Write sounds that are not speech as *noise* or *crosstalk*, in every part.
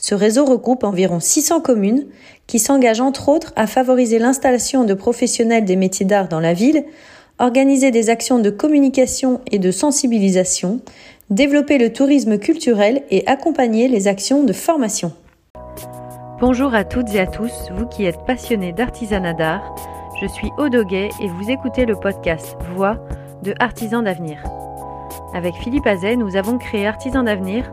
Ce réseau regroupe environ 600 communes qui s'engagent entre autres à favoriser l'installation de professionnels des métiers d'art dans la ville, organiser des actions de communication et de sensibilisation, développer le tourisme culturel et accompagner les actions de formation. Bonjour à toutes et à tous, vous qui êtes passionnés d'artisanat d'art. Je suis Odoguet et vous écoutez le podcast Voix de Artisans d'avenir. Avec Philippe Azet, nous avons créé Artisans d'avenir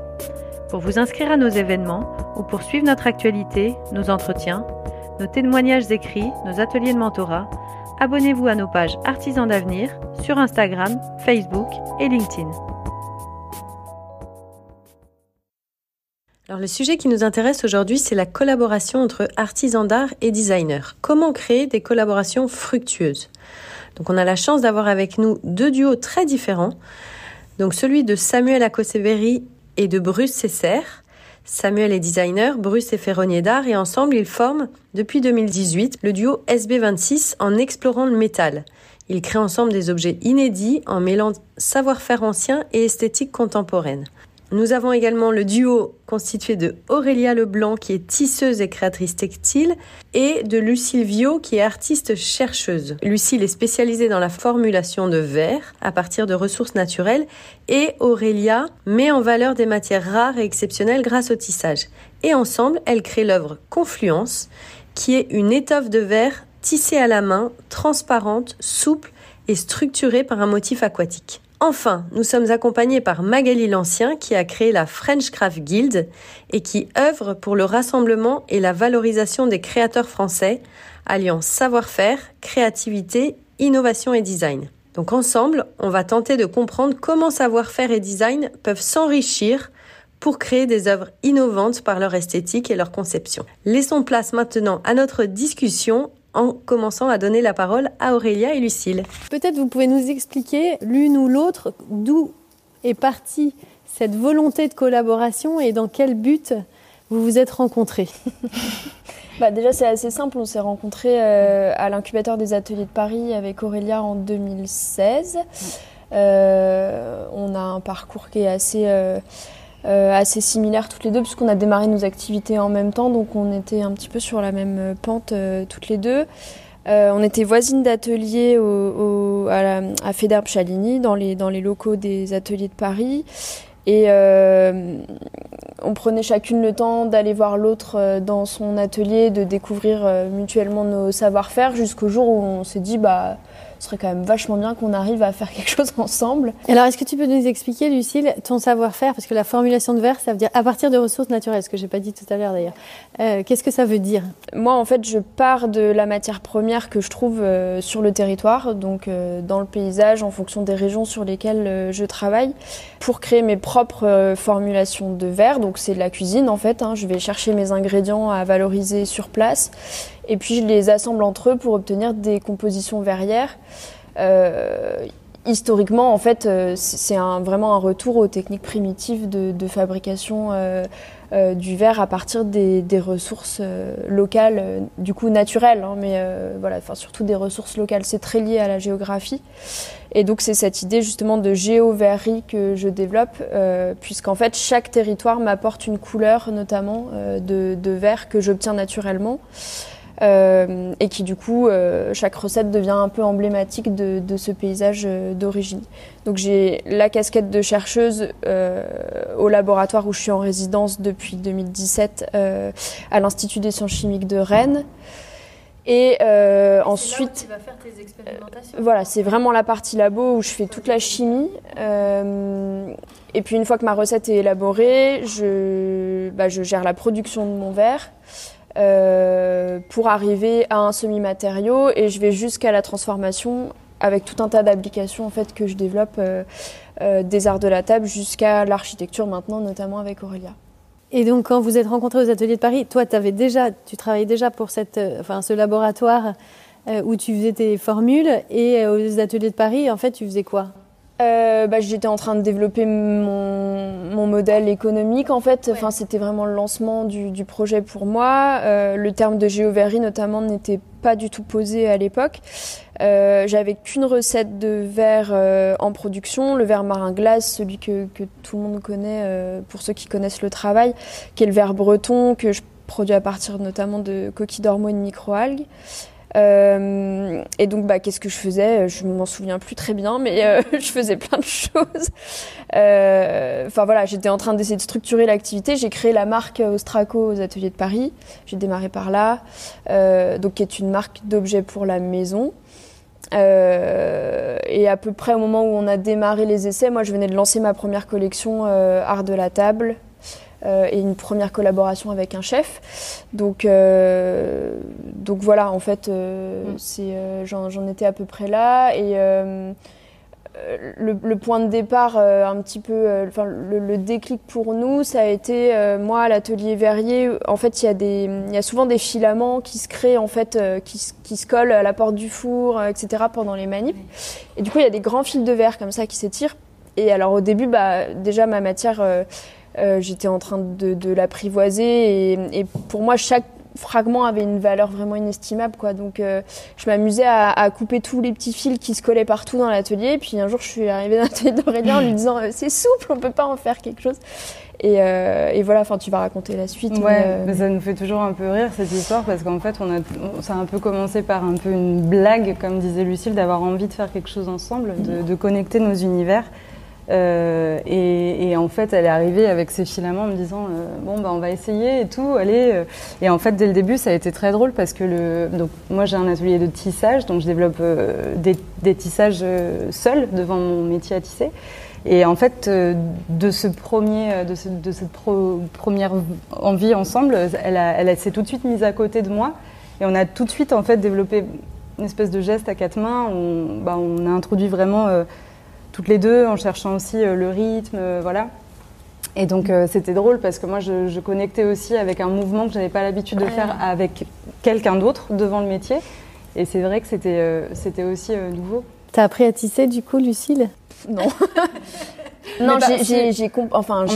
Pour vous inscrire à nos événements ou pour suivre notre actualité, nos entretiens, nos témoignages écrits, nos ateliers de mentorat, abonnez-vous à nos pages Artisans d'avenir sur Instagram, Facebook et LinkedIn. Alors le sujet qui nous intéresse aujourd'hui, c'est la collaboration entre artisans d'art et designers. Comment créer des collaborations fructueuses? Donc on a la chance d'avoir avec nous deux duos très différents. Donc celui de Samuel Akoseveri et de Bruce Cesser. Samuel est designer, Bruce est ferronnier d'art et ensemble ils forment depuis 2018 le duo SB26 en explorant le métal. Ils créent ensemble des objets inédits en mêlant savoir-faire ancien et esthétique contemporaine. Nous avons également le duo constitué de Aurélia Leblanc qui est tisseuse et créatrice textile et de Lucille Viau qui est artiste chercheuse. Lucille est spécialisée dans la formulation de verre à partir de ressources naturelles et Aurélia met en valeur des matières rares et exceptionnelles grâce au tissage. Et ensemble, elles créent l'œuvre Confluence qui est une étoffe de verre tissée à la main, transparente, souple et structurée par un motif aquatique. Enfin, nous sommes accompagnés par Magali Lancien qui a créé la French Craft Guild et qui œuvre pour le rassemblement et la valorisation des créateurs français, alliant savoir-faire, créativité, innovation et design. Donc ensemble, on va tenter de comprendre comment savoir-faire et design peuvent s'enrichir pour créer des œuvres innovantes par leur esthétique et leur conception. Laissons place maintenant à notre discussion en commençant à donner la parole à Aurélia et Lucille. Peut-être vous pouvez nous expliquer l'une ou l'autre d'où est partie cette volonté de collaboration et dans quel but vous vous êtes rencontrés? *laughs* bah déjà c'est assez simple, on s'est rencontrés euh, à l'incubateur des ateliers de Paris avec Aurélia en 2016. Euh, on a un parcours qui est assez... Euh, assez similaires toutes les deux, puisqu'on a démarré nos activités en même temps, donc on était un petit peu sur la même euh, pente euh, toutes les deux. on était voisines d'atelier au, à, à Fédère Chalini, dans les, dans les locaux des ateliers de Paris. Et on prenait chacune le temps d'aller voir l'autre dans son atelier, de découvrir mutuellement nos savoir-faire, jusqu'au jour où on s'est dit, bah, ce serait quand même vachement bien qu'on arrive à faire quelque chose ensemble. Alors, est-ce que tu peux nous expliquer, Lucille, ton savoir-faire? Parce que la formulation de verre, ça veut dire à partir de ressources naturelles, ce que j'ai pas dit tout à l'heure d'ailleurs. Euh, qu'est-ce que ça veut dire? Moi, en fait, je pars de la matière première que je trouve euh, sur le territoire, donc euh, dans le paysage, en fonction des régions sur lesquelles je travaille, pour créer mes propres formulations de verre. Donc, c'est de la cuisine, en fait. Hein. Je vais chercher mes ingrédients à valoriser sur place et puis je les assemble entre eux pour obtenir des compositions verrières. Euh, historiquement, en fait, euh, c'est vraiment un retour aux techniques primitives de, fabrication euh, du verre à partir des, ressources locales, du coup naturelles, hein, mais voilà, enfin surtout des ressources locales. C'est très lié à la géographie. Et donc c'est cette idée justement de géoverrie que je développe, puisqu'en fait chaque territoire m'apporte une couleur notamment de, de verre que j'obtiens naturellement. Euh, et qui du coup, euh, chaque recette devient un peu emblématique de, de ce paysage euh, d'origine. Donc j'ai la casquette de chercheuse au laboratoire où je suis en résidence depuis 2017 à l'Institut des sciences chimiques de Rennes. Et euh, ensuite, tu vas faire tes expérimentations. voilà, c'est vraiment la partie labo où je fais toute la chimie. Euh, et puis une fois que ma recette est élaborée, je, bah, je gère la production de mon verre euh, pour arriver à un semi-matériau et je vais jusqu'à la transformation avec tout un tas d'applications en fait que je développe euh, euh, des arts de la table jusqu'à l'architecture maintenant, notamment avec Aurélia. Et donc, quand vous êtes rencontrés aux ateliers de Paris, toi, avais déjà, tu travaillais déjà pour cette, euh, enfin, ce laboratoire où tu faisais tes formules, et aux ateliers de Paris, en fait, tu faisais quoi? Euh, bah, J'étais en train de développer mon, mon modèle économique en fait. Enfin, c'était vraiment le lancement du, du projet pour moi. Euh, le terme de géoverrie notamment n'était pas du tout posé à l'époque. Euh, J'avais qu'une recette de verre en production, le verre marin glace, celui que, que tout le monde connaît pour ceux qui connaissent le travail, qui est le verre breton que je produis à partir notamment de coquilles d'ormeaux et de microalgues. Euh, et donc, bah, qu'est-ce que je faisais? Je m'en souviens plus très bien, mais euh, *laughs* je faisais plein de choses. Euh, Enfin voilà, j'étais en train d'essayer de structurer l'activité. J'ai créé la marque Ostraco aux ateliers de Paris. J'ai démarré par là, euh, donc qui est une marque d'objets pour la maison. Euh, et à peu près au moment où on a démarré les essais, moi je venais de lancer ma première collection euh, Art de la table euh, et une première collaboration avec un chef. Donc, euh, donc voilà, en fait, euh, c'est, euh, j'en, étais à peu près là. Et le, le point de départ, un petit peu, enfin le, le déclic pour nous, ça a été moi à l'atelier Verrier. En fait, il y a des, y a souvent des filaments qui se créent en fait, qui, se- qui se collent à la porte du four, etc. pendant les manips. Et du coup, il y a des grands fils de verre comme ça qui s'étirent. Et alors au début, bah déjà ma matière, j'étais en train de, de l'apprivoiser et, et pour moi chaque fragment avait une valeur vraiment inestimable quoi. Donc euh, je m'amusais à, à couper tous les petits fils qui se collaient partout dans l'atelier. Puis un jour je suis arrivée dans l'atelier d'Aurélien en lui disant euh, c'est souple on peut pas en faire quelque chose. Et, euh, et voilà enfin tu vas raconter la suite Ouais, euh, mais ça nous fait toujours un peu rire cette histoire parce qu'en fait, on a, on- ça a un peu commencé par un peu une blague, comme disait Lucille, d'avoir envie de faire quelque chose ensemble, de, de connecter nos univers. Euh, et, en fait, elle est arrivée avec ses filaments en me disant euh, bon bah on va essayer et tout, allez. euh. Et en fait, dès le début, ça a été très drôle parce que le, donc moi j'ai un atelier de tissage, donc je développe des, tissages seuls devant mon métier à tisser. Et en fait, de ce premier, de, ce- de cette première envie ensemble, elle, a- elle s'est tout de suite mise à côté de moi et on a tout de suite en fait développé une espèce de geste à quatre mains. On, bah, on a introduit vraiment toutes les deux en cherchant aussi euh, le rythme, euh, voilà. Et donc euh, c'était drôle parce que moi je, je connectais aussi avec un mouvement que j'avais pas l'habitude de faire avec quelqu'un d'autre devant le métier. Et c'est vrai que c'était euh, c'était aussi euh, nouveau. T'as appris à tisser, du coup, Lucille? Non *laughs* non j'ai- comp- enfin a-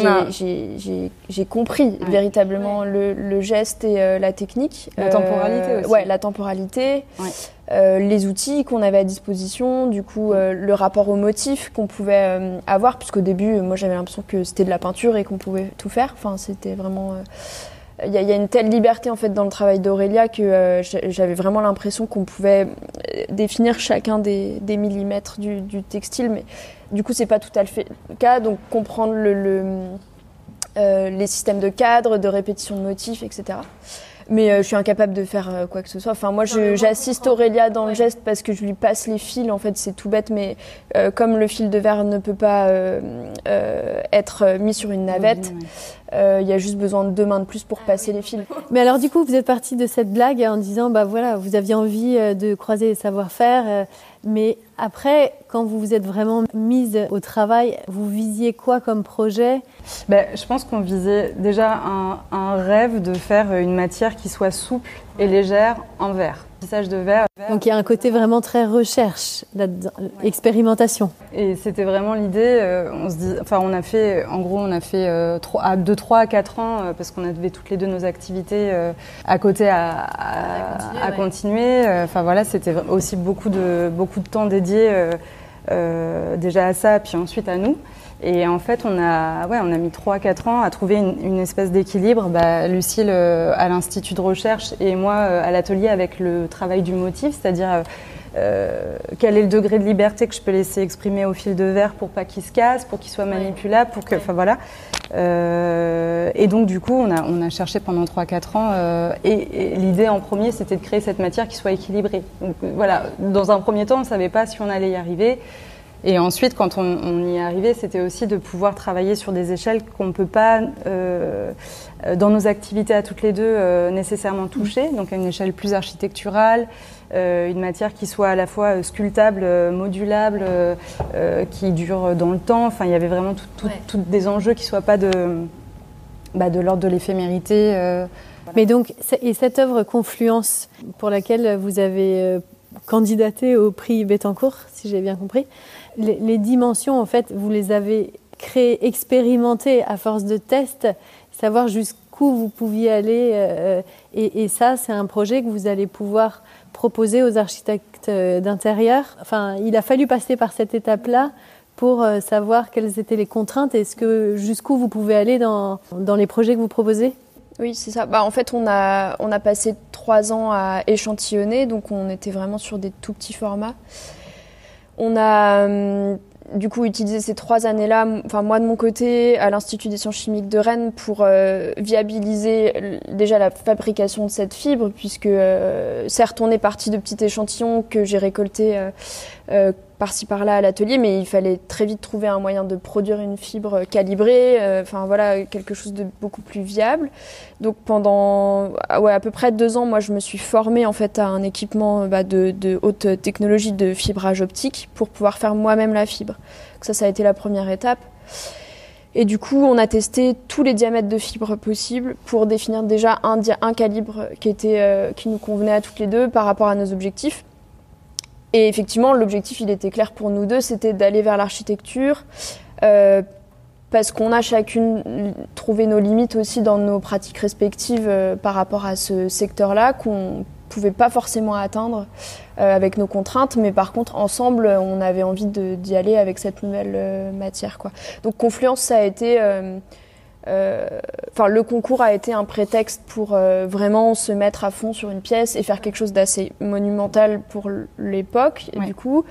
compris Ouais. véritablement le, le geste et euh, la technique La temporalité aussi. ouais la temporalité Ouais. euh, les outils qu'on avait à disposition du coup euh, le rapport au motif qu'on pouvait euh, avoir puisqu'au début euh, moi j'avais l'impression que c'était de la peinture et qu'on pouvait tout faire enfin c'était vraiment euh, il y, a- il y a une telle liberté en fait dans le travail d'Aurélia que euh, j'a- j'avais vraiment l'impression qu'on pouvait euh, définir chacun des, des millimètres du, du textile, mais du coup c'est pas tout à fait le cas. Donc comprendre le, le, euh, les systèmes de cadre, de répétition de motifs, etc. Mais euh, je suis incapable de faire euh, quoi que ce soit. Enfin, moi, j'assiste Aurélia dans le geste parce que je lui passe les fils. En fait, c'est tout bête, mais comme le fil de verre ne peut pas être mis sur une navette, il y a juste besoin de deux mains de plus pour passer les fils. *laughs* Mais alors, du coup, vous êtes parti de cette blague en disant, bah voilà, vous aviez envie euh, de croiser les savoir-faire, euh, mais après, quand vous vous êtes vraiment mise au travail, vous visiez quoi comme projet? Ben, je pense qu'on visait déjà un, un rêve de faire une matière qui soit souple et légère en verre. Tissage de verre. Donc, il y a un côté vraiment très recherche, expérimentation. Et c'était vraiment l'idée. euh, on se dit, enfin, on a fait, en gros, on a fait euh, trois- à- de 3 à 4 ans euh, parce qu'on avait toutes les deux nos activités euh, à côté à, à- à continuer. Enfin voilà, c'était aussi beaucoup de beaucoup de temps dédié déjà à ça, puis ensuite à nous. Et en fait, on a, ouais, on a mis 3-4 ans à trouver une, une espèce d'équilibre. Bah, Lucille euh, à l'Institut de recherche et moi euh, à l'atelier avec le travail du motif, c'est-à-dire euh, quel est le degré de liberté que je peux laisser exprimer au fil de verre pour pas qu'il se casse, pour qu'il soit manipulable, pour que, enfin voilà. et donc du coup, on a, on a cherché pendant 3-4 ans. et, l'idée en premier, c'était de créer cette matière qui soit équilibrée. Donc voilà, dans un premier temps, on ne savait pas si on allait y arriver. Et ensuite, quand on, y est arrivé, c'était aussi de pouvoir travailler sur des échelles qu'on ne peut pas, euh, dans nos activités à toutes les deux, euh, nécessairement toucher. Donc à une échelle plus architecturale, euh, une matière qui soit à la fois sculptable, modulable, qui dure dans le temps. Enfin, il y avait vraiment tout, des enjeux qui ne soient pas de, bah, de l'ordre de l'éphémérité. Mais donc, et cette œuvre Confluence, pour laquelle vous avez candidaté au prix Bettencourt, si j'ai bien compris, les, dimensions, en fait, vous les avez créées, expérimentées à force de tests, savoir jusqu'où vous pouviez aller. Euh, et, ça, c'est un projet que vous allez pouvoir proposer aux architectes euh, d'intérieur. Enfin, il a fallu passer par cette étape-là pour euh, savoir quelles étaient les contraintes et jusqu'où vous pouvez aller dans, dans les projets que vous proposez? Oui, c'est ça. Bah, en fait, on a, on a passé trois ans à échantillonner, donc on était vraiment sur des tout petits formats. On a hum, du coup utilisé ces trois années-là, enfin moi de mon côté, à l'Institut des sciences chimiques de Rennes pour euh, viabiliser déjà la fabrication de cette fibre, puisque euh, certes on est parti de petits échantillons que j'ai récoltés euh, par-ci par-là à l'atelier, mais il fallait très vite trouver un moyen de produire une fibre calibrée, euh, enfin voilà, quelque chose de beaucoup plus viable. Donc pendant ah ouais, à peu près deux ans, moi je me suis formée en fait à un équipement bah, de, de, haute technologie de fibrage optique pour pouvoir faire moi-même la fibre. Ça, ça a été la première étape. Et du coup, on a testé tous les diamètres de fibre possibles pour définir déjà un, un calibre qui, était, euh, qui nous convenait à toutes les deux par rapport à nos objectifs. Et effectivement, l'objectif, il était clair pour nous deux, c'était d'aller vers l'architecture, euh, parce qu'on a chacune trouvé nos limites aussi dans nos pratiques respectives euh, par rapport à ce secteur-là, qu'on pouvait pas forcément atteindre euh, avec nos contraintes, mais par contre, ensemble, on avait envie d'y aller avec cette nouvelle matière. Donc, Confluence, ça a été enfin, le concours a été un prétexte pour euh, vraiment se mettre à fond sur une pièce et faire quelque chose d'assez monumental pour l'époque, du coup.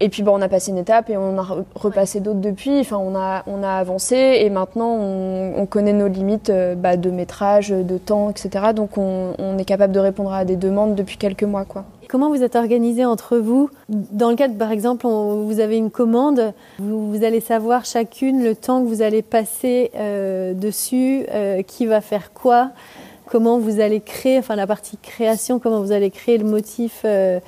Et puis bon, on a passé une étape et on a repassé d'autres depuis. Enfin, on a, on a avancé et maintenant on, connaît nos limites euh, bah, de métrage, de temps, etc. Donc on, on, est capable de répondre à des demandes depuis quelques mois, quoi. Comment vous êtes organisé entre vous? Dans le cadre, par exemple, vous avez une commande, vous, allez savoir chacune le temps que vous allez passer euh, dessus, euh, qui va faire quoi, comment vous allez créer, enfin la partie création, comment vous allez créer le motif. Euh,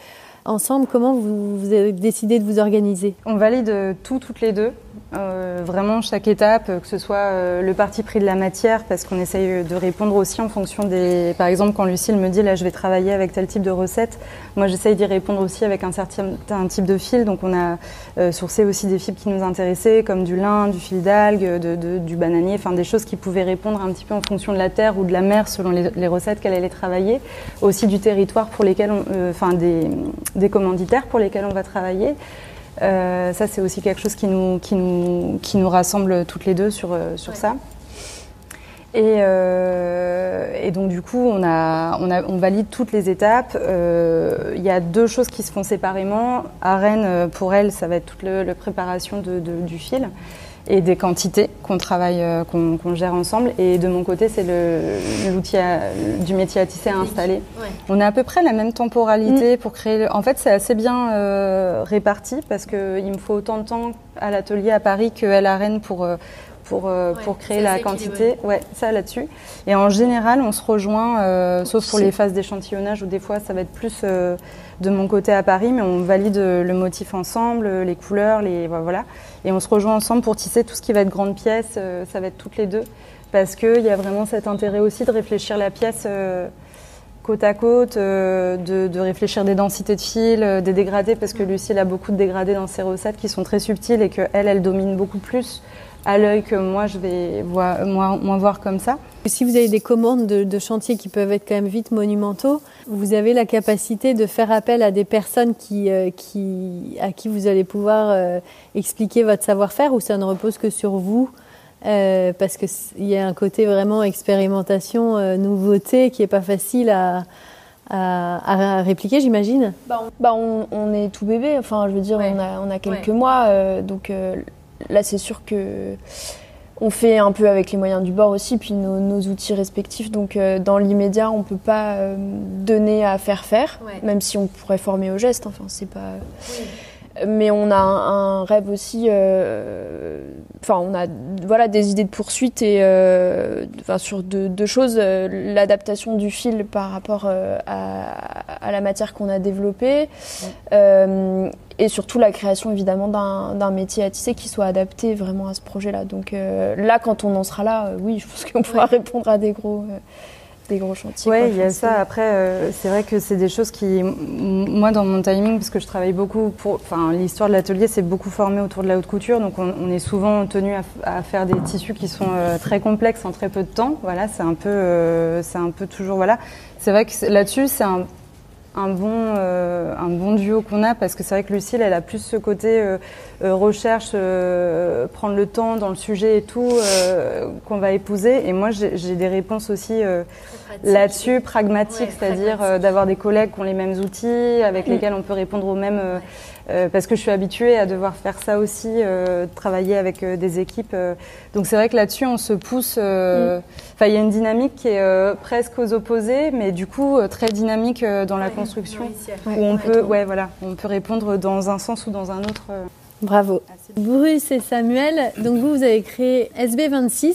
ensemble, comment vous, avez décidé de vous organiser? On valide tout toutes les deux. Euh, vraiment chaque étape, que ce soit euh, le parti pris de la matière, parce qu'on essaye de répondre aussi en fonction des... Par exemple, quand Lucille me dit, là, je vais travailler avec tel type de recette, moi, j'essaye d'y répondre aussi avec un certain type de fil. Donc, on a euh, sourcé aussi des fibres qui nous intéressaient, comme du lin, du fil d'algue, du bananier, enfin, des choses qui pouvaient répondre un petit peu en fonction de la terre ou de la mer, selon les, recettes qu'elle allait travailler. Aussi du territoire pour lesquels, enfin, des commanditaires pour lesquels on va travailler. Euh, ça, c'est aussi quelque chose qui nous, qui nous, qui nous rassemble toutes les deux sur, euh, sur ça. Et, euh, et, donc du coup, on, a, on, a, on valide toutes les étapes. Il y a deux choses qui se font séparément. À Rennes, pour elle, ça va être toute la préparation de, du fil et des quantités qu'on travaille, euh, qu'on gère ensemble. Et de mon côté, c'est l'outil du métier à tisser à installer. On a à peu près la même temporalité mm. pour créer. En fait, c'est assez bien euh, réparti parce qu'il me faut autant de temps à l'atelier à Paris qu'à la Rennes pour, euh, pour, pour créer la quantité. Ouais, ça là-dessus. Et en général, on se rejoint, sauf pour les phases d'échantillonnage où des fois ça va être plus de mon côté à Paris, mais on valide le motif ensemble, les couleurs, les voilà. Et on se rejoint ensemble pour tisser tout ce qui va être grande pièce, euh, ça va être toutes les deux. Parce qu'il y a vraiment cet intérêt aussi de réfléchir la pièce euh, côte à côte, euh, de, réfléchir des densités de fil, des dégradés, parce que Lucie a beaucoup de dégradés dans ses recettes qui sont très subtils et qu'elle, elle domine beaucoup plus à l'œil que moi je vais voir, moins, voir comme ça. Si vous avez des commandes de, de, chantiers qui peuvent être quand même vite monumentaux, vous avez la capacité de faire appel à des personnes qui, euh, qui, à qui vous allez pouvoir euh, expliquer votre savoir-faire ou ça ne repose que sur vous euh, parce qu'il y a un côté vraiment expérimentation, nouveauté qui n'est pas facile à, à, répliquer, j'imagine. Bah, bah on, est tout bébé, enfin je veux dire, on, a, on, a, quelques mois, euh, donc euh, là c'est sûr que on fait un peu avec les moyens du bord aussi, puis nos, outils respectifs. Donc euh, dans l'immédiat, on peut pas donner à faire faire, même si on pourrait former au geste. Enfin, c'est pas mais on a un, rêve aussi. Euh, enfin, on a voilà des idées de poursuite et euh, enfin, sur deux, choses euh, l'adaptation du fil par rapport à, la matière qu'on a développée et surtout la création évidemment d'un métier à tisser qui soit adapté vraiment à ce projet-là. Donc là, quand on en sera là, oui, je pense qu'on pourra répondre à des gros des gros chantiers. Oui, il y a ça. Après, euh, c'est vrai que c'est des choses qui, moi, dans mon timing, parce que je travaille beaucoup pour, enfin, l'histoire de l'atelier, c'est beaucoup formé autour de la haute couture, donc on, est souvent tenu à, faire des tissus qui sont euh, très complexes en très peu de temps. Voilà, c'est un peu, euh, c'est un peu toujours, voilà. C'est vrai que là-dessus, c'est un un bon, euh, un bon duo qu'on a parce que c'est vrai que Lucille, elle a plus ce côté euh, euh, recherche, prendre le temps dans le sujet et tout qu'on va épouser. Et moi, j'ai des réponses aussi là-dessus, pragmatiques, c'est-à-dire d'avoir des collègues qui ont les mêmes outils, avec mm. lesquels on peut répondre aux mêmes euh, parce que je suis habituée à devoir faire ça aussi, euh, travailler avec euh, des équipes. donc c'est vrai que là-dessus, on se pousse. Mm. Enfin, il y a une dynamique qui est presque aux opposés, mais du coup très dynamique dans la construction, où on peut, ouais, voilà, on peut répondre dans un sens ou dans un autre. Bravo. Bruce et Samuel, donc vous, vous avez créé SB26.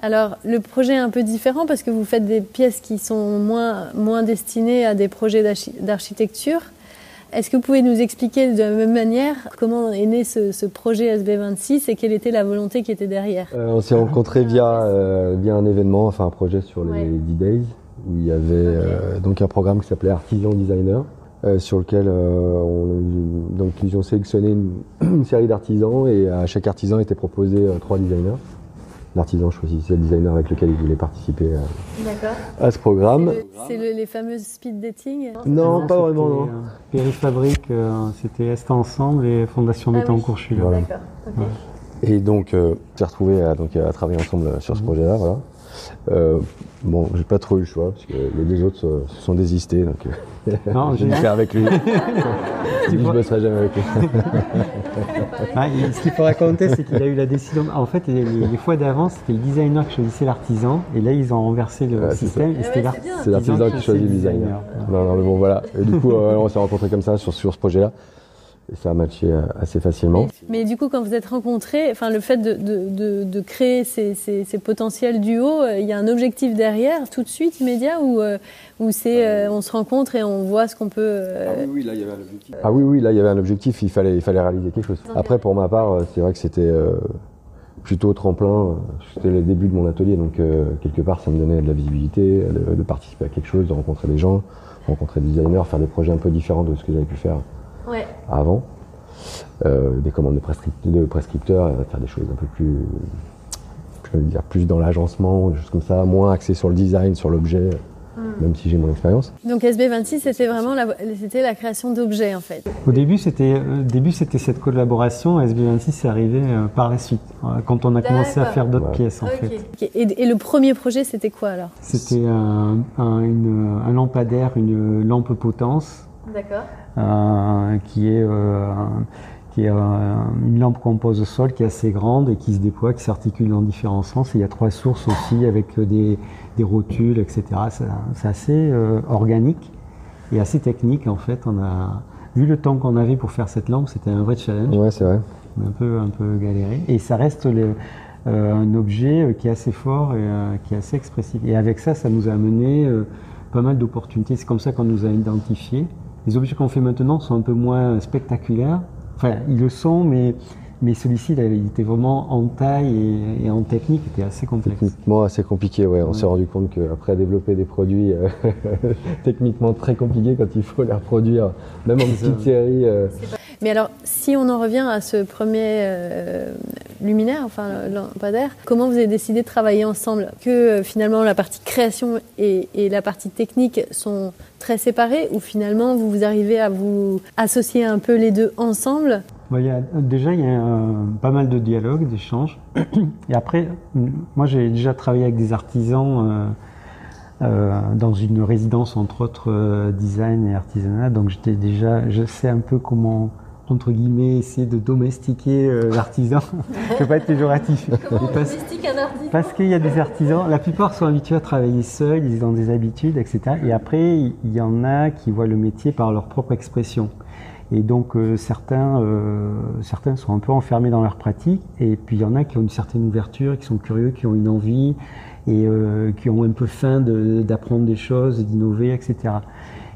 Alors, le projet est un peu différent parce que vous faites des pièces qui sont moins, moins destinées à des projets d'architecture. Est-ce que vous pouvez nous expliquer de la même manière comment est né ce, projet SB26 et quelle était la volonté qui était derrière? Euh, On s'est rencontrés via, euh, via un événement, enfin un projet sur les D-Days, où il y avait euh, donc un programme qui s'appelait Artisan Designer. sur lequel on, donc, ils ont sélectionné une *clears throat* série d'artisans et à chaque artisan était proposé trois designers l'artisan choisissait le designer avec lequel il voulait participer à, ce programme. C'est les fameuses speed dating Non, pas vraiment. Non. Euh, Fabrique, euh, c'était Est ensemble et Fondation ah, oui. Et donc, euh, on s'est retrouvés à, donc, à travailler ensemble sur ce mhm. projet-là. Voilà. Euh, bon, j'ai pas trop eu le choix parce que les deux autres se sont désistés, donc euh, non, *laughs* j'ai dû faire avec lui. *laughs* je ne bosserai jamais avec lui. *laughs* ah, ce qu'il faut raconter, c'est qu'il a eu la décision. En fait, les, fois d'avant, c'était le designer qui choisissait l'artisan, et là, ils ont renversé le système. C'est l'artisan qui choisit le designer. Non, non, mais bon, voilà. Et du coup, euh, on s'est rencontrés comme ça sur, sur ce projet-là ça a matché euh, assez facilement. Mais, du coup, quand vous êtes rencontrés, enfin, le fait de, de, de, créer ces, ces, ces, potentiels duos, euh, il y a un objectif derrière, tout de suite, immédiat, ou, euh, ou c'est on se rencontre et on voit ce qu'on peut. Ah oui, oui, là, il y avait un objectif. Ah oui, oui, là, il y avait un objectif, il fallait, il fallait réaliser quelque chose. Après, pour ma part, c'est vrai que c'était plutôt tremplin. C'était le début de mon atelier, donc quelque part, ça me donnait de la visibilité, de, de, participer à quelque chose, de rencontrer des gens, rencontrer des designers, faire des projets un peu différents de ce que j'avais pu faire avant. Euh, des commandes de, prescripteurs, faire des choses un peu plus, je veux dire, plus dans l'agencement, des choses comme ça, moins axé sur le design, sur l'objet. Hmm. Même si j'ai mon expérience. Donc SB26, c'était vraiment la, c'était la création d'objets en fait. Au début, c'était, euh, début, c'était cette collaboration. SB26 c'est arrivé euh, par la suite, quand on a commencé à faire d'autres pièces en fait. Et, le premier projet, c'était quoi alors? C'était un, un, lampadaire, une lampe potence. D'accord. Euh, qui est euh, qui est euh, une lampe composée au sol qui est assez grande et qui se déploie, qui s'articule dans différents sens. Et il y a trois sources aussi avec des, des rotules, etc. C'est assez organique et assez technique en fait. On a vu le temps qu'on avait pour faire cette lampe, c'était un vrai challenge. Ouais, c'est vrai. On a un peu un peu galéré. Et ça reste un objet qui est assez fort et qui est assez expressif. Et avec ça, ça nous a amené pas mal d'opportunités. C'est comme ça qu'on nous a identifiés. Les objets qu'on fait maintenant sont un peu moins spectaculaires. Enfin, ils le sont, mais, mais celui-ci, il était vraiment en taille et, en technique, il était assez complexe. Techniquement assez compliqué, ouais. On s'est rendu compte qu'après développer des produits euh, *laughs* techniquement très compliqués, quand il faut les reproduire, même en petite série. Euh, mais alors, si on en revient à ce premier euh, luminaire, enfin lampadaire, comment vous avez décidé de travailler ensemble? Que euh, finalement la partie création et, la partie technique sont très séparées ou finalement vous, vous arrivez à vous associer un peu les deux ensemble? Il y a, déjà, il y a pas mal de dialogues, d'échanges. *clears throat* Et après, moi, j'ai déjà travaillé avec des artisans dans une résidence entre autres design et artisanat. Donc j'étais déjà, je sais un peu comment entre guillemets, essayer de domestiquer l'artisan. Je ne peux pas être péjoratif. Comment on domestique un artisan Parce qu'il y a des artisans, la plupart sont habitués à travailler seuls, ils ont des habitudes, etc. Et après, il y en a qui voient le métier par leur propre expression. Et donc euh, certains, euh, certains sont un peu enfermés dans leur pratique, et puis il y en a qui ont une certaine ouverture, qui sont curieux, qui ont une envie, et euh, qui ont un peu faim d'apprendre des choses, d'innover, etc.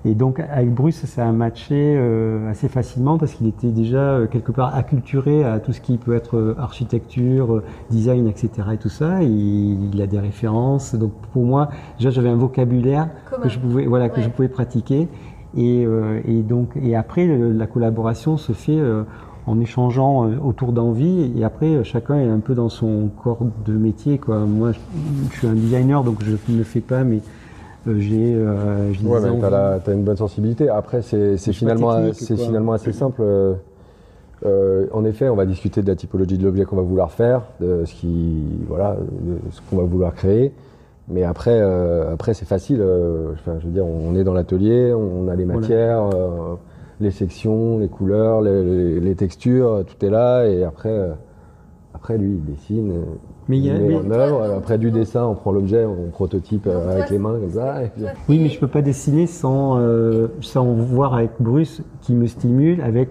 Et donc avec Bruce, ça a matché assez facilement parce qu'il était déjà quelque part acculturé à tout ce qui peut être architecture, design, etc. et tout ça. Et il a des références. Donc pour moi, déjà j'avais un vocabulaire que je pouvais, voilà, que je pouvais pratiquer. Euh, et, donc, et après, la collaboration se fait euh, en échangeant euh, autour d'envie. Et après, chacun est un peu dans son corps de métier. Quoi. Moi, je, suis un designer, donc je ne le fais pas, mais j'ai. Euh, ouais, mais t'as, une bonne sensibilité. Après, c'est, finalement, c'est finalement assez simple. en effet, on va discuter de la typologie de l'objet qu'on va vouloir faire, de ce qui, voilà, de ce qu'on va vouloir créer. Mais après, euh, après c'est facile. Euh, enfin, je veux dire, on est dans l'atelier, on a les matières, euh, les sections, les couleurs, les, textures, tout est là. Et après, après lui, il dessine. Mais il, met en œuvre. Après du dessin, on prend l'objet, on prototype avec les mains comme ça. Oui, mais je peux pas dessiner sans, sans voir avec Bruce qui me stimule, avec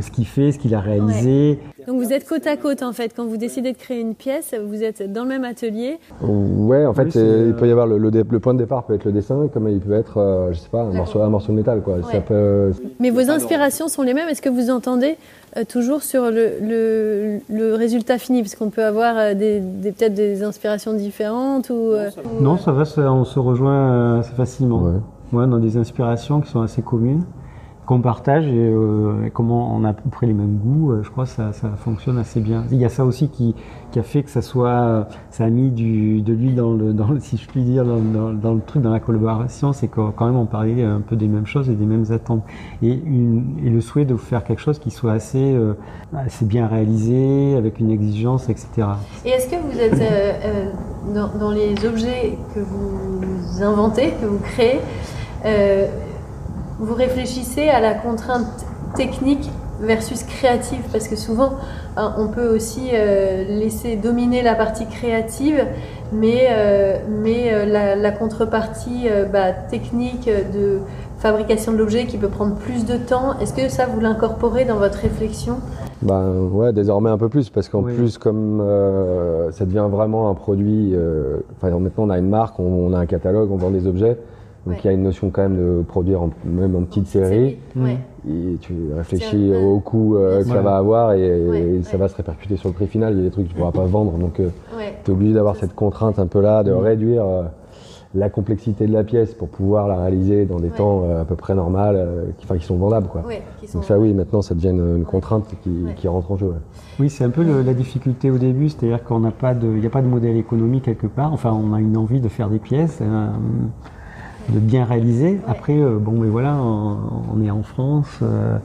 ce qu'il fait, ce qu'il a réalisé. Donc vous êtes côte à côte en fait. Quand vous décidez de créer une pièce, vous êtes dans le même atelier. Ouais, en fait, il peut y avoir le, point de départ peut être le dessin, comme il peut être, euh, je sais pas, un morceau, un morceau de métal quoi. Ça peut... Mais vos inspirations sont les mêmes. Est-ce que vous entendez euh, toujours sur le, le, résultat fini Parce qu'on peut avoir euh, des, peut-être des inspirations différentes ou. Non, ça va, on se rejoint assez facilement. Ouais. ouais, on a des inspirations qui sont assez communes qu'on partage euh, et, comment on a à peu près les mêmes goûts, euh, je crois que ça, ça, fonctionne assez bien. Il y a ça aussi qui, qui a fait que ça soit, ça a mis de l'huile dans le, si je puis dire, dans, le truc, dans la collaboration, c'est que quand même on parlait un peu des mêmes choses et des mêmes attentes. Et, une, et le souhait de faire quelque chose qui soit assez, euh, assez bien réalisé, avec une exigence, etc. Et est-ce que vous êtes dans, les objets que vous inventez, que vous créez, vous réfléchissez à la contrainte technique versus créative parce que souvent hein, on peut aussi euh, laisser dominer la partie créative mais, euh, mais euh, la, contrepartie bah, technique de fabrication de l'objet qui peut prendre plus de temps est-ce que ça vous l'incorporez dans votre réflexion? Ben ouais désormais un peu plus parce qu'en plus comme ça devient vraiment un produit enfin maintenant on a une marque on a un catalogue on vend des objets donc il y a une notion quand même de produire même en petite série. Et tu réfléchis au coût euh, que ça va avoir et, ça va se répercuter sur le prix final. Il y a des trucs que tu ne pourras pas vendre. Donc euh, tu es obligé d'avoir cette contrainte un peu là, de réduire euh, la complexité de la pièce pour pouvoir la réaliser dans des temps à peu près normales, qui, qui sont vendables. Quoi. Donc ça oui, maintenant ça devient une, contrainte qui, rentre en jeu. Oui, c'est un peu la difficulté au début, c'est-à-dire qu'on n'a pas de, il n'y a pas de modèle économique quelque part. Enfin, on a une envie de faire des pièces de bien réaliser. Après, euh, bon, mais voilà, on, est en France. Euh,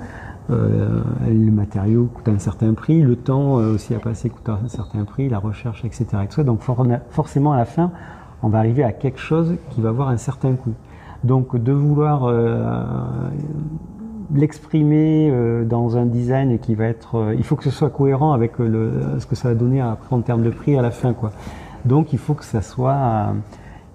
euh, le matériau coûte un certain prix, le temps aussi à passer coûte un certain prix, la recherche, etc. etc. Donc forcément à la fin, on va arriver à quelque chose qui va avoir un certain coût. Donc de vouloir l'exprimer dans un design qui va être, il faut que ce soit cohérent avec le, ce que ça va donner après en termes de prix à la fin, quoi. Donc il faut que ça soit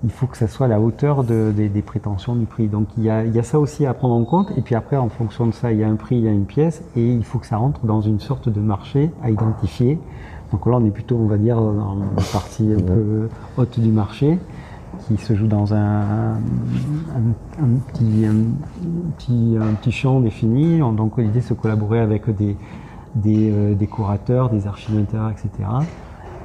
il faut que ça soit à la hauteur de, des prétentions du prix. Donc il y, a, il y, a, ça aussi à prendre en compte. Et puis après, en fonction de ça, il y a un prix, il y a une pièce, et il faut que ça rentre dans une sorte de marché à identifier. Donc là, on est plutôt, on va dire, dans une partie un peu haute du marché, qui se joue dans un, un, petit, un, petit, champ défini. Donc l'idée, c'est de collaborer avec des, des décorateurs, des architectes, etc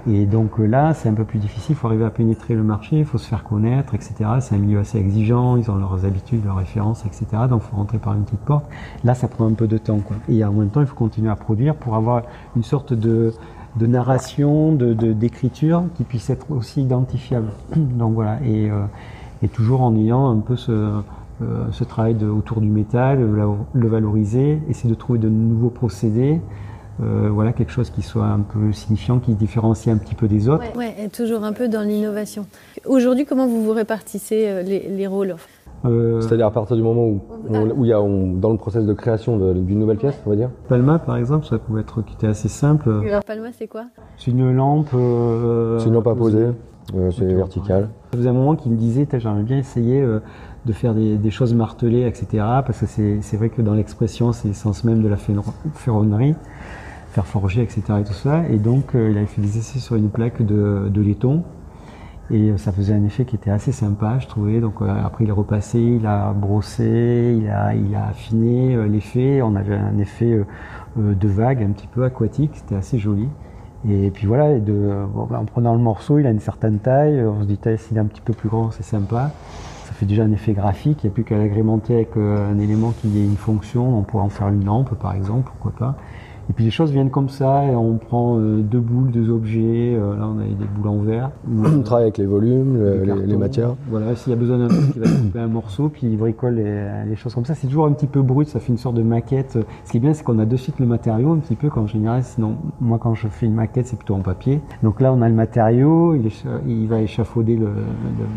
et donc euh, là, c'est un peu plus difficile, il faut arriver à pénétrer le marché, il faut se faire connaître, etc. C'est un milieu assez exigeant, ils ont leurs habitudes, leurs références, etc. Donc il faut rentrer par une petite porte. Là, ça prend un peu de temps. Quoi. Et en même temps, il faut continuer à produire pour avoir une sorte de, de narration, de, d'écriture qui puisse être aussi identifiable. *clears throat* Donc voilà, et, euh, et toujours en ayant un peu ce, euh, travail de, autour du métal, le valoriser, essayer de trouver de nouveaux procédés euh, voilà quelque chose qui soit un peu signifiant, qui différencie un petit peu des autres. Ouais, ouais toujours un peu dans l'innovation. Aujourd'hui, comment vous vous répartissez euh, les, les rôles euh, C'est-à-dire à partir du moment où, où il y a dans le process de création d'une nouvelle pièce, on va dire? Palma, par exemple, ça pouvait être qui était assez simple. Alors Palma, c'est quoi? C'est une lampe. c'est une lampe à poser. c'est vertical. Ça faisait un moment qu'il me disait, j'aimerais bien essayer de faire des, des, choses martelées, etc. Parce que c'est vrai que dans l'expression, c'est l'essence même de la ferronnerie faire forger, etc. et tout ça. Et donc, euh, il avait fait des essais sur une plaque de, de laiton. Et euh, ça faisait un effet qui était assez sympa, je trouvais. Donc euh, après, il est repassé, il a brossé, il a, il a affiné l'effet. On avait un effet de vague un petit peu aquatique, c'était assez joli. Et puis voilà, de, en prenant le morceau, il a une certaine taille. On se dit, s'il est un petit peu plus grand, c'est sympa. Ça fait déjà un effet graphique. Il n'y a plus qu'à l'agrémenter avec un élément qui ait une fonction. On pourrait en faire une lampe, par exemple, pourquoi pas. Et puis les choses viennent comme ça, et on prend euh, deux boules, deux objets. Euh, là, on a des boules en verre. On *clears throat* travaille avec les volumes, les, matières. Voilà, s'il y a besoin d'un truc, il va *clears throat* couper un morceau, puis il bricole les, choses comme ça. C'est toujours un petit peu brut, ça fait une sorte de maquette. Ce qui est bien, c'est qu'on a de suite le matériau, un petit peu, qu'en général, sinon, moi, quand je fais une maquette, c'est plutôt en papier. Donc là, on a le matériau, il, il va échafauder le,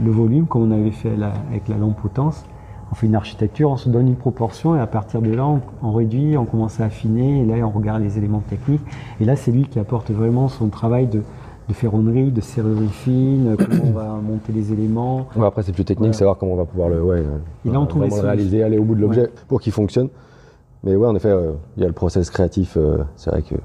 le, volume, comme on avait fait avec la lampe potence on fait une architecture, on se donne une proportion et à partir de là, on, réduit, on commence à affiner et là, on regarde les éléments techniques. Et là, c'est lui qui apporte vraiment son travail de, de ferronnerie, de serrurerie fine, comment on va monter les éléments. après, c'est plus technique, savoir comment on va pouvoir le, ouais, et là, on trouve le réaliser, aller au bout de l'objet pour qu'il fonctionne. Mais ouais, en effet, euh, il y a le process créatif, euh, c'est vrai que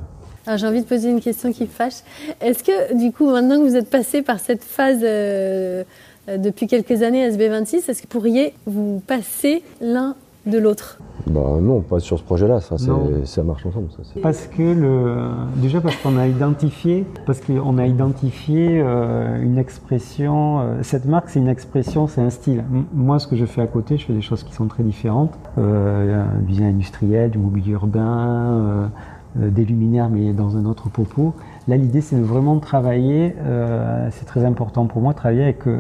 alors j'ai envie de poser une question qui fâche. Est-ce que du coup, maintenant que vous êtes passé par cette phase euh, euh, depuis quelques années SB26. Est-ce que vous pourriez vous passer l'un de l'autre bah non, pas sur ce projet-là, ça, ça marche ensemble. Ça, parce que le, déjà parce qu'on a identifié, parce qu'on a identifié euh, une expression. Euh, cette marque, c'est une expression, c'est un style. moi, ce que je fais à côté, je fais des choses qui sont très différentes. Euh, du design industriel, du mobilier urbain, des luminaires, mais dans un autre propos. Là, l'idée, c'est de vraiment travailler, euh, c'est très important pour moi, travailler avec, euh,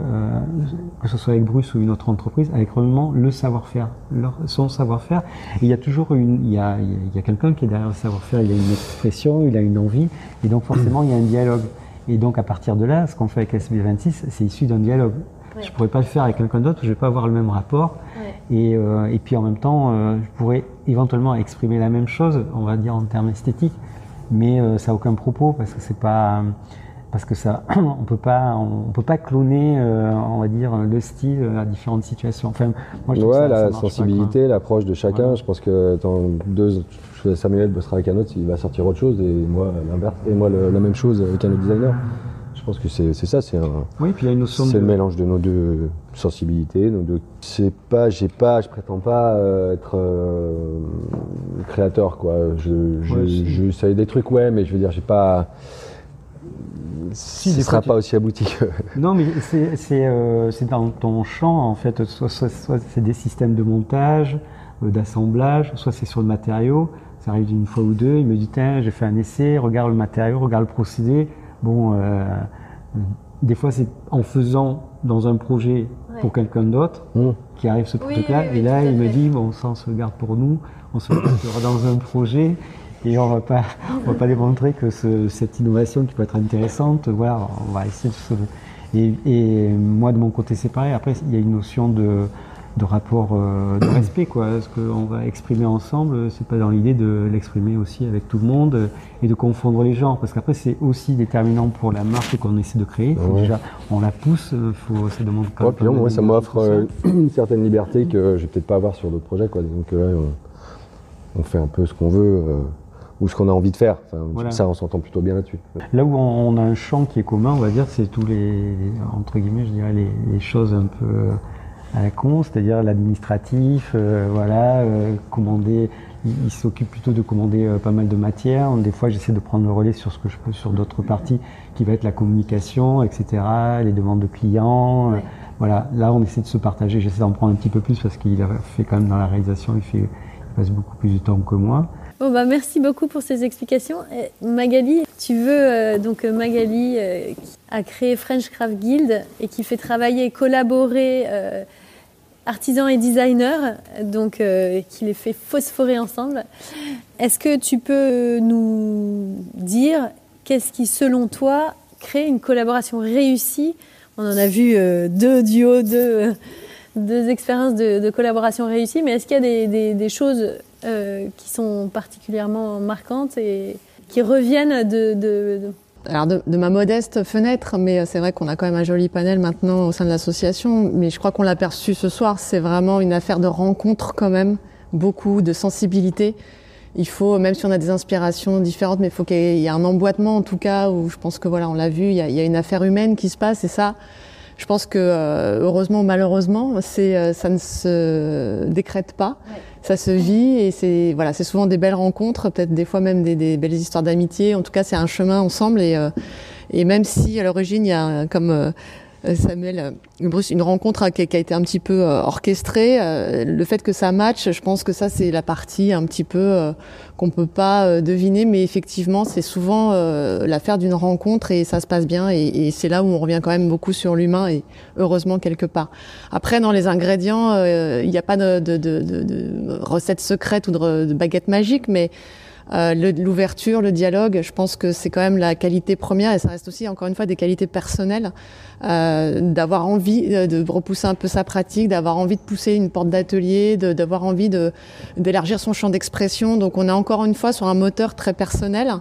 que ce soit avec Bruce ou une autre entreprise, avec vraiment le savoir-faire, son savoir-faire. il y a toujours une, il y a, il y a quelqu'un qui est derrière le savoir-faire, il a une expression, il a une envie, et donc forcément, il y a un dialogue. Et donc, à partir de là, ce qu'on fait avec SB26, c'est issu d'un dialogue. Je Je pourrais pas le faire avec quelqu'un d'autre, je vais pas avoir le même rapport. Et, euh, et, puis en même temps, je pourrais éventuellement exprimer la même chose, on va dire en termes esthétiques, mais euh, ça n'a aucun propos parce que c'est pas parce que ça *clears throat* on peut pas on peut pas cloner euh, on va dire le style à différentes situations. Enfin moi je ouais, la sensibilité l'approche de chacun. Je pense que dans deux Samuel bossera avec un autre il va sortir autre chose et moi l'inverse. Et moi la même chose avec un autre designer je pense que c'est ça, c'est un. Oui, puis il y a une notion. C'est le mélange de nos deux sensibilités, nos deux. C'est pas, j'ai pas, je prétends pas euh, être euh, créateur, quoi. Je, je, des trucs, ouais, mais je veux dire, j'ai pas. Si, ce sera pas aussi abouti. Que... *laughs* Non, mais c'est euh, dans ton champ, en fait. Soit, soit, soit c'est des systèmes de montage, d'assemblage, soit c'est sur le matériau. Ça arrive une fois ou deux. Il me dit, tiens, j'ai fait un essai, regarde le matériau, regarde le procédé Bon, euh, des fois, c'est en faisant dans un projet pour quelqu'un d'autre mmh. qui arrive ce truc-là. et là, il me dit, bon, ça, on se garde pour nous, on se garde dans un projet. Et on va pas, on va pas démontrer que cette innovation qui peut être intéressante, voilà, on va essayer de se... Et, et moi, de mon côté, c'est pareil. Après, il y a une notion de, de rapport euh, de *clears throat* respect quoi. Ce qu'on va exprimer ensemble c'est pas dans l'idée de l'exprimer aussi avec tout le monde et de confondre les genres. Parce qu'après c'est aussi déterminant pour la marque qu'on essaie de créer. Déjà on la pousse faut ça demande quand ouais, même ça m'offre euh, *clears throat* une certaine liberté que je vais peut-être pas avoir sur d'autres projets quoi. Donc là on, fait un peu ce qu'on veut euh, ou ce qu'on a envie de faire. Ça, on s'entend plutôt bien là-dessus. Là où on, a un champ qui est commun, on va dire, c'est tous les, entre guillemets, je dirais, les, les choses un peu à la con, c'est-à-dire l'administratif, euh, voilà, euh, commander. Il, s'occupe plutôt de commander euh, pas mal de matières. Des fois, j'essaie de prendre le relais sur ce que je peux sur d'autres parties, qui va être la communication, etc., les demandes de clients. voilà, là, on essaie de se partager. J'essaie d'en prendre un petit peu plus parce qu'il a fait quand même dans la réalisation, il, fait, il passe beaucoup plus de temps que moi. Bon bah merci beaucoup pour ces explications. Magali, tu veux donc Magali qui a créé French Craft Guild et qui fait travailler collaborer artisan et designer, donc qui les fait phosphorer ensemble. Est-ce que tu peux nous dire qu'est-ce qui, selon toi, crée une collaboration réussie? On en a vu deux duos, deux, deux expériences de, collaboration réussies, mais est-ce qu'il y a des, choses qui sont particulièrement marquantes et qui reviennent de alors de, ma modeste fenêtre, mais c'est vrai qu'on a quand même un joli panel maintenant au sein de l'association, mais je crois qu'on l'a perçu ce soir, c'est vraiment une affaire de rencontre quand même, beaucoup de sensibilité. Il faut, même si on a des inspirations différentes, mais il faut qu'il y ait un emboîtement en tout cas, où je pense que voilà, on l'a vu, il y, a, une affaire humaine qui se passe et ça, je pense que euh, heureusement ou malheureusement, c'est, euh, ça ne se décrète pas ça se vit et c'est voilà, c'est souvent des belles rencontres, peut-être des fois même des, des belles histoires d'amitié. En tout cas, c'est un chemin ensemble et, euh, et même si à l'origine il y a comme euh, Samuel Bruce, une rencontre qui a été un petit peu euh, orchestrée. Le fait que ça matche, je pense que ça c'est la partie un petit peu qu'on peut pas deviner, mais effectivement c'est souvent l'affaire d'une rencontre et ça se passe bien et, c'est là où on revient quand même beaucoup sur l'humain et heureusement quelque part. Après dans les ingrédients, il n'y a pas de, de, recette secrète ou de, baguette magique, mais euh, l'ouverture, le dialogue, je pense que c'est quand même la qualité première et ça reste aussi encore une fois des qualités personnelles, euh, d'avoir envie de repousser un peu sa pratique, d'avoir envie de pousser une porte d'atelier, d'avoir envie d'élargir son champ d'expression. Donc on est encore une fois sur un moteur très personnel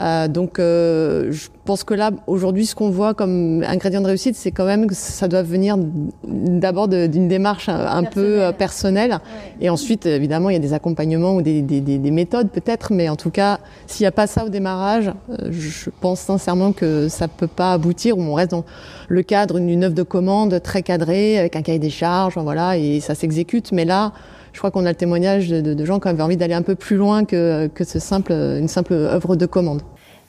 euh, donc, euh, je pense que là, aujourd'hui, ce qu'on voit comme ingrédient de réussite, c'est quand même que ça doit venir d'abord d'une démarche un, peu euh, personnelle. Et ensuite, évidemment, il y a des accompagnements ou des, des, des méthodes peut-être, mais en tout cas, s'il n'y a pas ça au démarrage, euh, je pense sincèrement que ça peut pas aboutir. Ou on reste dans le cadre d'une œuvre de commande très cadrée, avec un cahier des charges, voilà, et ça s'exécute. Mais là, je crois qu'on a le témoignage de, gens qui avaient envie d'aller un peu plus loin que, ce simple, une simple œuvre de commande.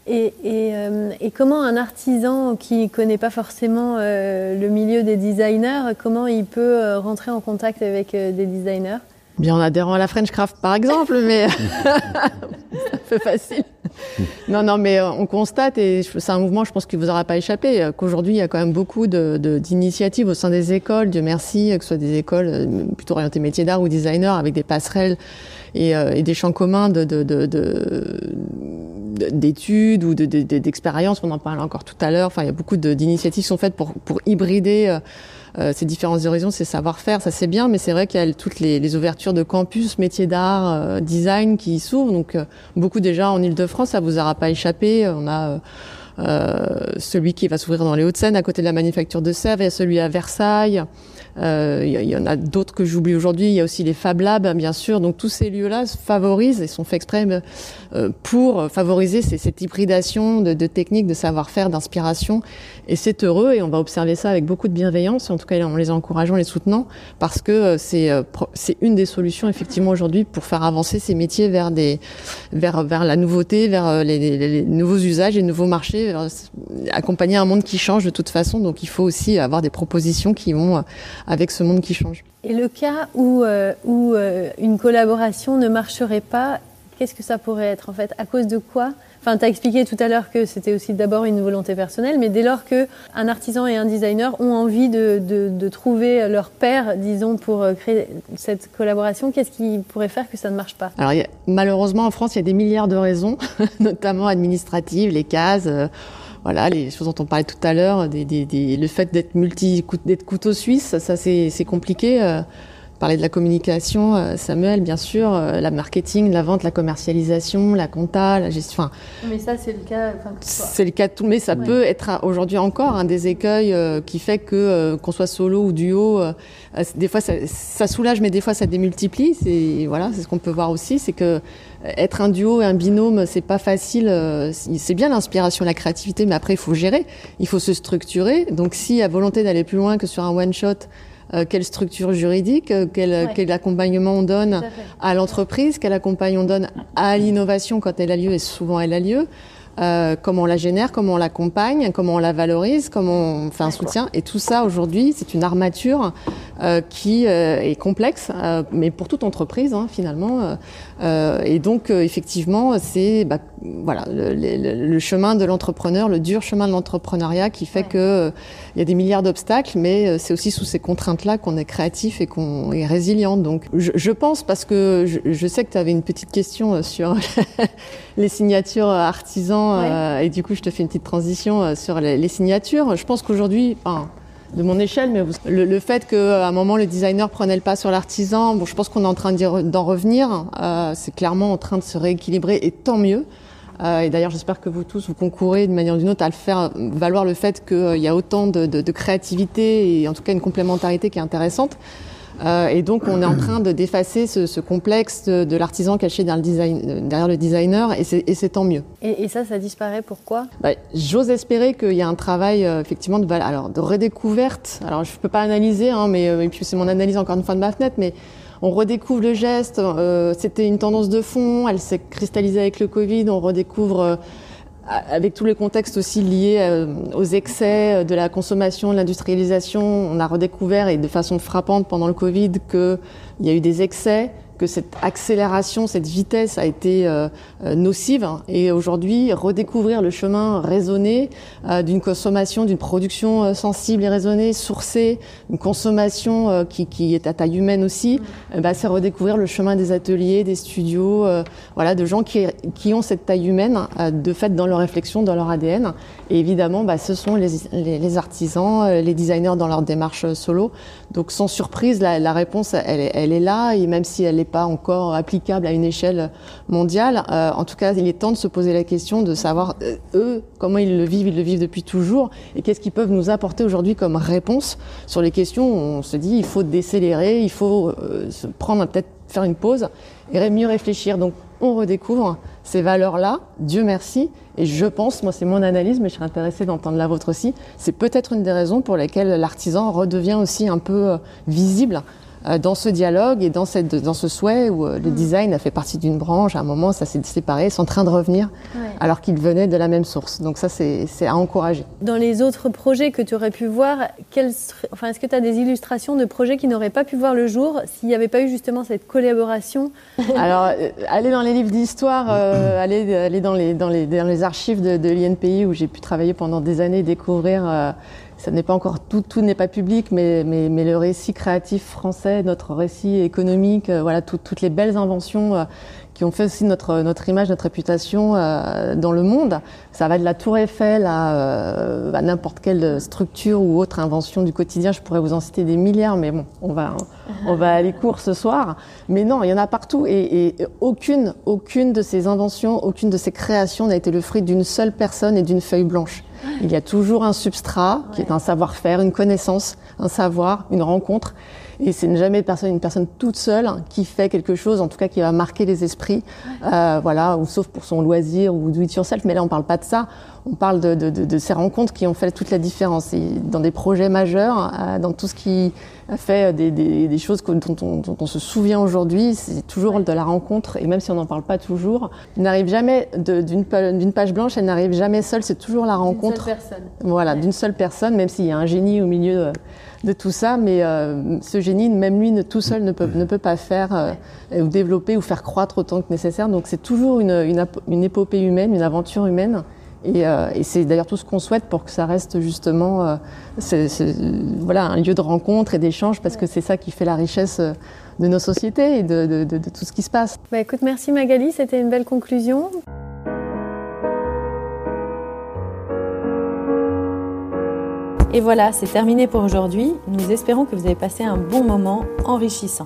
Et, euh, comment un artisan qui connaît pas forcément euh, le milieu des designers, comment il peut euh, rentrer en contact avec des designers? Bien en adhérant à la French Craft par exemple, mais *laughs* c'est un peu facile. Non, non, mais on constate, et c'est un mouvement, je pense qu'il vous aura pas échappé, qu'aujourd'hui il y a quand même beaucoup d'initiatives de, au sein des écoles, Dieu merci, que ce soit des écoles plutôt orientées métiers d'art ou designers, avec des passerelles et, et des champs communs de, de, de d'études ou d'expériences, on en parle encore tout à l'heure. Enfin, il y a beaucoup d'initiatives qui sont faites pour, pour hybrider euh, euh, ces différents horizons, ces savoir-faire. Ça c'est bien, mais c'est vrai qu'il y a toutes les, ouvertures de campus, métiers d'art, euh, design qui s'ouvrent. Donc beaucoup déjà en Ile-de-France, ça vous aura pas échappé. On a celui qui va s'ouvrir dans les Hauts-de-Seine, à côté de la manufacture de Sèvres, il y a celui à Versailles. Euh, il y, en a d'autres que j'oublie aujourd'hui. Il y a aussi les Fab Labs, bien sûr. Donc tous ces lieux-là favorisent et sont faits exprès euh, pour favoriser cette hybridation de, de techniques, de savoir-faire, d'inspiration. Et c'est heureux et on va observer ça avec beaucoup de bienveillance. En tout cas, en les encourageant, les soutenant, parce que euh, c'est c'est une des solutions effectivement aujourd'hui pour faire avancer ces métiers vers des vers vers la nouveauté, vers les, les, les nouveaux usages, les nouveaux marchés, accompagner un monde qui change de toute façon. Donc il faut aussi avoir des propositions qui vont avec ce monde qui change. Et le cas où, euh, où euh, une collaboration ne marcherait pas, qu'est-ce que ça pourrait être en fait? À cause de quoi? Enfin, tu as expliqué tout à l'heure que c'était aussi d'abord une volonté personnelle, mais dès lors que un artisan et un designer ont envie de, de, de trouver leur père, disons, pour euh, créer cette collaboration, qu'est-ce qui pourrait faire que ça ne marche pas? Alors, malheureusement, en France, il y a des milliards de raisons, *laughs* notamment administratives, les cases voilà, les choses dont on parlait tout à l'heure, des, le fait d'être multi, d'être couteau suisse, ça c'est compliqué. Euh, parler de la communication, euh, Samuel, bien sûr, euh, la marketing, la vente, la commercialisation, la compta, la gestion. mais ça, c'est le cas. C'est le cas de tout, mais ça peut être aujourd'hui encore un des écueils qui fait que qu'on soit solo ou duo, des fois ça, ça, soulage, mais des fois ça démultiplie. C'est voilà, c'est ce qu'on peut voir aussi, c'est que être un duo et un binôme, c'est pas facile. Euh, c'est bien l'inspiration, la créativité, mais après il faut gérer, il faut se structurer. Donc y a volonté d'aller plus loin que sur un one shot, euh, quelle structure juridique, euh, quel, quel, accompagnement on donne à l'entreprise, quel accompagnement on donne à l'innovation quand elle a lieu et souvent elle a lieu. Euh, comment on la génère, comment on l'accompagne, comment on la valorise, comment on fait un soutien. Et tout ça aujourd'hui, c'est une armature euh, qui euh, est complexe, mais pour toute entreprise hein, finalement. Et donc effectivement, c'est bah, voilà le, le, le, chemin de l'entrepreneur, le dur chemin de l'entrepreneuriat qui fait que il y a des milliards d'obstacles, mais c'est aussi sous ces contraintes-là qu'on est créatif et qu'on est résilient. Donc je, je pense parce que je, je sais que tu avais une petite question sur *laughs* les signatures artisans ouais. et du coup je te fais une petite transition sur les, les signatures. Je pense qu'aujourd'hui, enfin, de mon échelle, mais le, le fait qu'à un moment le designer prenait le pas sur l'artisan, bon, je pense qu'on est en train d'en revenir. Euh, c'est clairement en train de se rééquilibrer et tant mieux. Euh, et d'ailleurs, j'espère que vous tous vous concourez d'une manière ou d'une autre à le faire valoir le fait qu'il euh, y a autant de, de, de, créativité et en tout cas une complémentarité qui est intéressante. Euh, et donc, on est en train de d'effacer ce, ce, complexe de, de l'artisan caché derrière le, design, derrière le designer, et c'est tant mieux. Et, et, ça, ça disparaît pourquoi? Bah, J'ose espérer qu'il y a un travail euh, effectivement de, alors, de redécouverte. Alors, je ne peux pas analyser, hein, mais euh, c'est mon analyse encore une fois de ma fenêtre, mais on redécouvre le geste. Euh, C'était une tendance de fond, elle s'est cristallisée avec le Covid. On redécouvre euh, avec tous les contextes aussi liés euh, aux excès de la consommation, de l'industrialisation, on a redécouvert et de façon frappante pendant le Covid qu'il y a eu des excès, cette accélération, cette vitesse a été euh, nocive. Et aujourd'hui, redécouvrir le chemin raisonné euh, d'une consommation, d'une production euh, sensible et raisonnée, sourcée, une consommation euh, qui, est à taille humaine aussi, bah, c'est redécouvrir le chemin des ateliers, des studios, euh, voilà, de gens qui, qui, ont cette taille humaine euh, de fait dans leur réflexion, dans leur ADN. Et évidemment, bah, ce sont les, artisans, les designers dans leur démarche solo. Donc sans surprise, la, réponse, elle, elle, est là, et même si elle n'est pas encore applicable à une échelle mondiale, euh, en tout cas, il est temps de se poser la question de savoir, euh, eux, comment ils le vivent, ils le vivent depuis toujours, et qu'est-ce qu'ils peuvent nous apporter aujourd'hui comme réponse sur les questions où on se dit, il faut décélérer, il faut euh, prendre peut-être faire une pause et mieux réfléchir. Donc on redécouvre ces valeurs-là, Dieu merci, et je pense, moi c'est mon analyse, mais je serais intéressée d'entendre la vôtre aussi, c'est peut-être une des raisons pour lesquelles l'artisan redevient aussi un peu visible dans ce dialogue et dans, cette, dans ce souhait où euh, le mmh. design a fait partie d'une branche, à un moment ça s'est séparé, c'est en train de revenir ouais. alors qu'ils venaient de la même source. Donc ça c'est à encourager. Dans les autres projets que tu aurais pu voir, enfin, est-ce que tu as des illustrations de projets qui n'auraient pas pu voir le jour s'il n'y avait pas eu justement cette collaboration? *laughs* Alors euh, aller dans les livres d'histoire, euh, aller, aller dans, les, dans, les, dans les archives de, de l'INPI où j'ai pu travailler pendant des années, découvrir euh, ça n'est pas encore tout, tout n'est pas public, mais, le récit créatif français, notre récit économique, euh, voilà, tout, toutes les belles inventions euh, qui ont fait aussi notre, image, notre réputation euh, dans le monde. Ça va de la Tour Eiffel à, n'importe quelle structure ou autre invention du quotidien. Je pourrais vous en citer des milliards, mais bon, on va, aller court ce soir. Mais non, il y en a partout et, aucune de ces inventions, aucune de ces créations n'a été le fruit d'une seule personne et d'une feuille blanche. Il y a toujours un substrat qui est un savoir-faire, une connaissance, un savoir, une rencontre. Et c'est jamais une personne, une personne toute seule qui fait quelque chose, en tout cas qui va marquer les esprits, euh, voilà, ou sauf pour son loisir ou do it yourself. Mais là, on parle pas de ça. On parle de, de, de, de, ces rencontres qui ont fait toute la différence. Et dans des projets majeurs, euh, dans tout ce qui a fait des, des, des choses dont on, dont on, se souvient aujourd'hui, c'est toujours de la rencontre. Et même si on n'en parle pas toujours, n'arrive jamais d'une page blanche, elle n'arrive jamais seule. C'est toujours la rencontre. D'une seule personne. Voilà, ouais. d'une seule personne, même s'il y a un génie au milieu. De, de tout ça, mais euh, ce génie, même lui, ne, tout seul, ne peut, ne peut pas faire euh, ou développer ou faire croître autant que nécessaire. Donc c'est toujours une, une, une, épopée humaine, une aventure humaine. Et, euh, et c'est d'ailleurs tout ce qu'on souhaite pour que ça reste justement euh, c est, c est, voilà, un lieu de rencontre et d'échange, parce que c'est ça qui fait la richesse de nos sociétés et de, de, de, de tout ce qui se passe. Bah, écoute, merci Magali, c'était une belle conclusion. Et voilà, c'est terminé pour aujourd'hui. Nous espérons que vous avez passé un bon moment enrichissant.